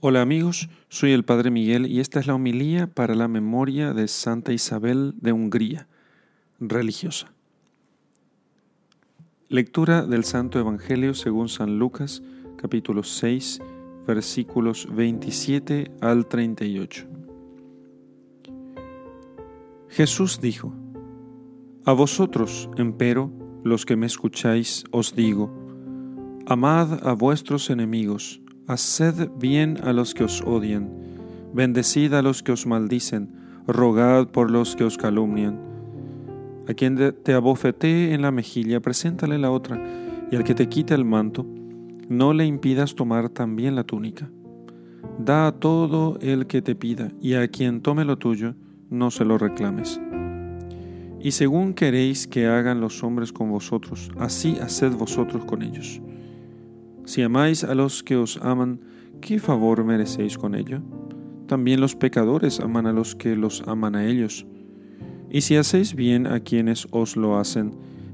Hola amigos, soy el Padre Miguel y esta es la homilía para la memoria de Santa Isabel de Hungría, religiosa. Lectura del Santo Evangelio según San Lucas, capítulo 6, versículos 27 al 38. Jesús dijo, A vosotros, empero, los que me escucháis, os digo, amad a vuestros enemigos, Haced bien a los que os odian, bendecid a los que os maldicen, rogad por los que os calumnian. A quien te abofetee en la mejilla, preséntale la otra, y al que te quite el manto, no le impidas tomar también la túnica. Da a todo el que te pida, y a quien tome lo tuyo, no se lo reclames. Y según queréis que hagan los hombres con vosotros, así haced vosotros con ellos. Si amáis a los que os aman, ¿qué favor merecéis con ello? También los pecadores aman a los que los aman a ellos. Y si hacéis bien a quienes os lo hacen,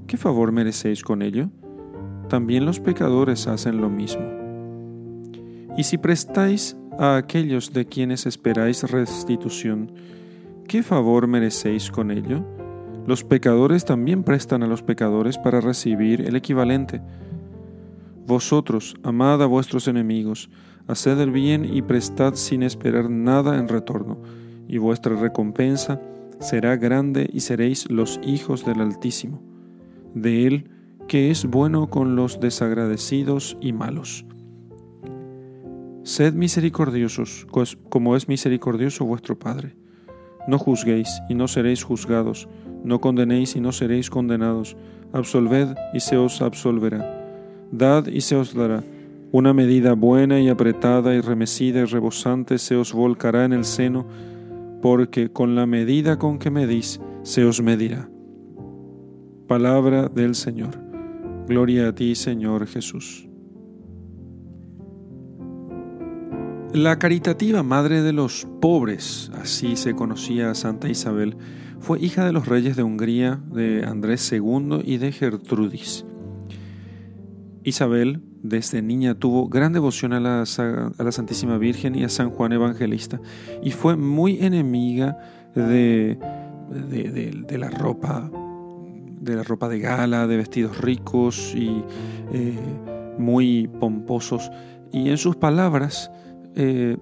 ¿qué favor merecéis con ello? También los pecadores hacen lo mismo. Y si prestáis a aquellos de quienes esperáis restitución, ¿qué favor merecéis con ello? Los pecadores también prestan a los pecadores para recibir el equivalente. Vosotros, amad a vuestros enemigos, haced el bien y prestad sin esperar nada en retorno, y vuestra recompensa será grande y seréis los hijos del Altísimo, de Él que es bueno con los desagradecidos y malos. Sed misericordiosos, pues, como es misericordioso vuestro Padre. No juzguéis y no seréis juzgados, no condenéis y no seréis condenados, absolved y se os absolverá Dad y se os dará. Una medida buena y apretada y remecida y rebosante se os volcará en el seno, porque con la medida con que medís se os medirá. Palabra del Señor. Gloria a ti, Señor Jesús. La caritativa madre de los pobres, así se conocía a Santa Isabel, fue hija de los reyes de Hungría, de Andrés II y de Gertrudis. Isabel desde niña tuvo gran devoción a la, Santísima Virgen y a San Juan Evangelista y fue muy enemiga de, de, la ropa de la ropa de gala, de vestidos ricos y eh, muy pomposos y en sus palabras eh,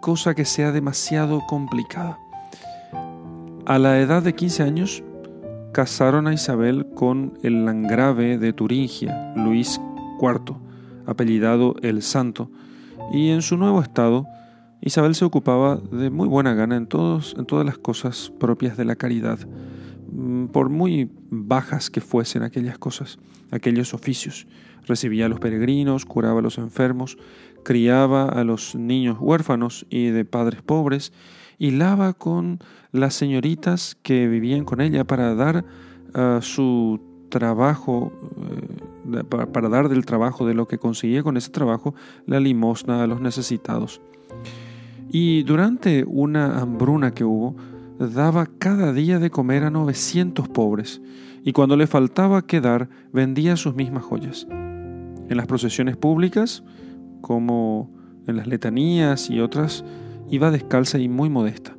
cosa que sea demasiado complicada. A la edad de 15 años casaron a Isabel con el landgrave de Turingia, Luis IV, apellidado el Santo, y en su nuevo estado, Isabel se ocupaba de muy buena gana en, todos, en todas las cosas propias de la caridad, mm, por muy bajas que fuesen aquellas cosas, aquellos oficios. Recibía a los peregrinos, curaba a los enfermos, criaba a los niños huérfanos y de padres pobres, hilaba con las señoritas que vivían con ella para dar uh, su trabajo, uh, para dar del trabajo, de lo que conseguía con ese trabajo, la limosna a los necesitados. Y durante una hambruna que hubo, daba cada día de comer a 900 pobres, y cuando le faltaba quedar, vendía sus mismas joyas. En las procesiones públicas, como en las letanías y otras, iba descalza y muy modesta.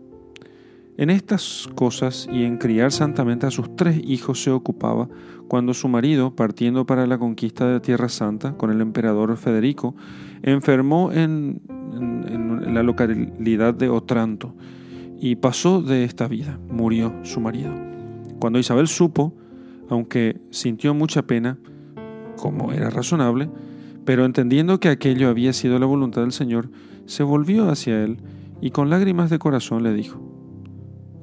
En estas cosas y en criar santamente a sus tres hijos se ocupaba cuando su marido, partiendo para la conquista de Tierra Santa con el emperador Federico, enfermó en, la localidad de Otranto y pasó de esta vida, murió su marido. Cuando Isabel supo, aunque sintió mucha pena, como era razonable, pero entendiendo que aquello había sido la voluntad del Señor, se volvió hacia él y con lágrimas de corazón le dijo,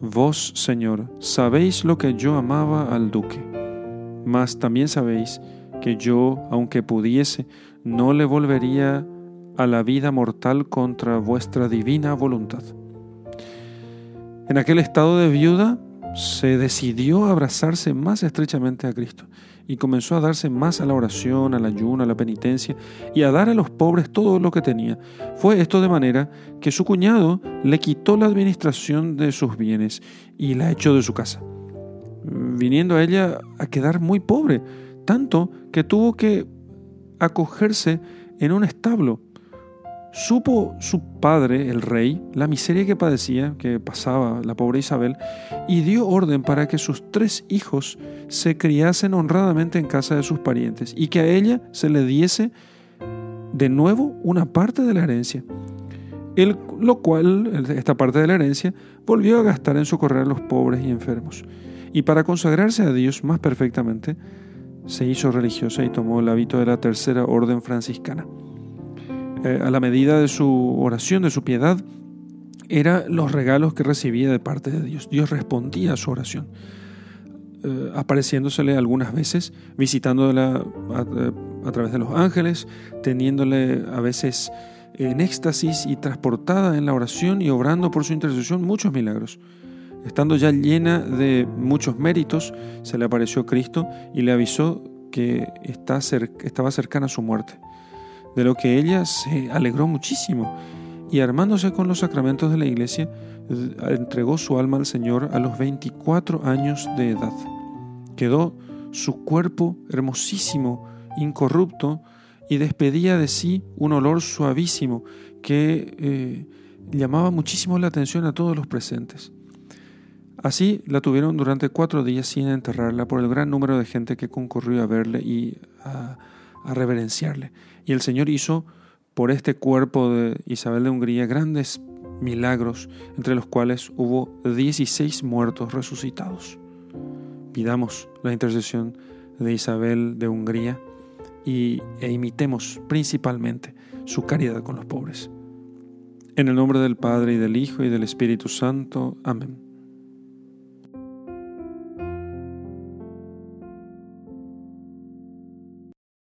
Vos, Señor, sabéis lo que yo amaba al duque, mas también sabéis que yo, aunque pudiese, no le volvería a la vida mortal contra vuestra divina voluntad. En aquel estado de viuda se decidió a abrazarse más estrechamente a Cristo y comenzó a darse más a la oración, al ayuno, a la penitencia y a dar a los pobres todo lo que tenía. Fue esto de manera que su cuñado le quitó la administración de sus bienes y la echó de su casa, viniendo a ella a quedar muy pobre, tanto que tuvo que acogerse en un establo, Supo su padre, el rey, la miseria que padecía, que pasaba la pobre Isabel, y dio orden para que sus tres hijos se criasen honradamente en casa de sus parientes y que a ella se le diese de nuevo una parte de la herencia. El, lo cual, esta parte de la herencia, volvió a gastar en socorrer a los pobres y enfermos. Y para consagrarse a Dios más perfectamente, se hizo religiosa y tomó el hábito de la tercera orden franciscana. Eh, a la medida de su oración, de su piedad, eran los regalos que recibía de parte de Dios. Dios respondía a su oración, eh, apareciéndosele algunas veces, visitándola a, través de los ángeles, teniéndole a veces en éxtasis y transportada en la oración y obrando por su intercesión muchos milagros. Estando ya llena de muchos méritos, se le apareció Cristo y le avisó que estaba cercana a su muerte de lo que ella se alegró muchísimo y armándose con los sacramentos de la iglesia, entregó su alma al Señor a los 24 años de edad. Quedó su cuerpo hermosísimo, incorrupto, y despedía de sí un olor suavísimo que eh, llamaba muchísimo la atención a todos los presentes. Así la tuvieron durante cuatro días sin enterrarla por el gran número de gente que concurrió a verle y a, a reverenciarle. Y el Señor hizo por este cuerpo de Isabel de Hungría grandes milagros, entre los cuales hubo 16 muertos resucitados. Pidamos la intercesión de Isabel de Hungría y, e imitemos principalmente su caridad con los pobres. En el nombre del Padre y del Hijo y del Espíritu Santo. Amén.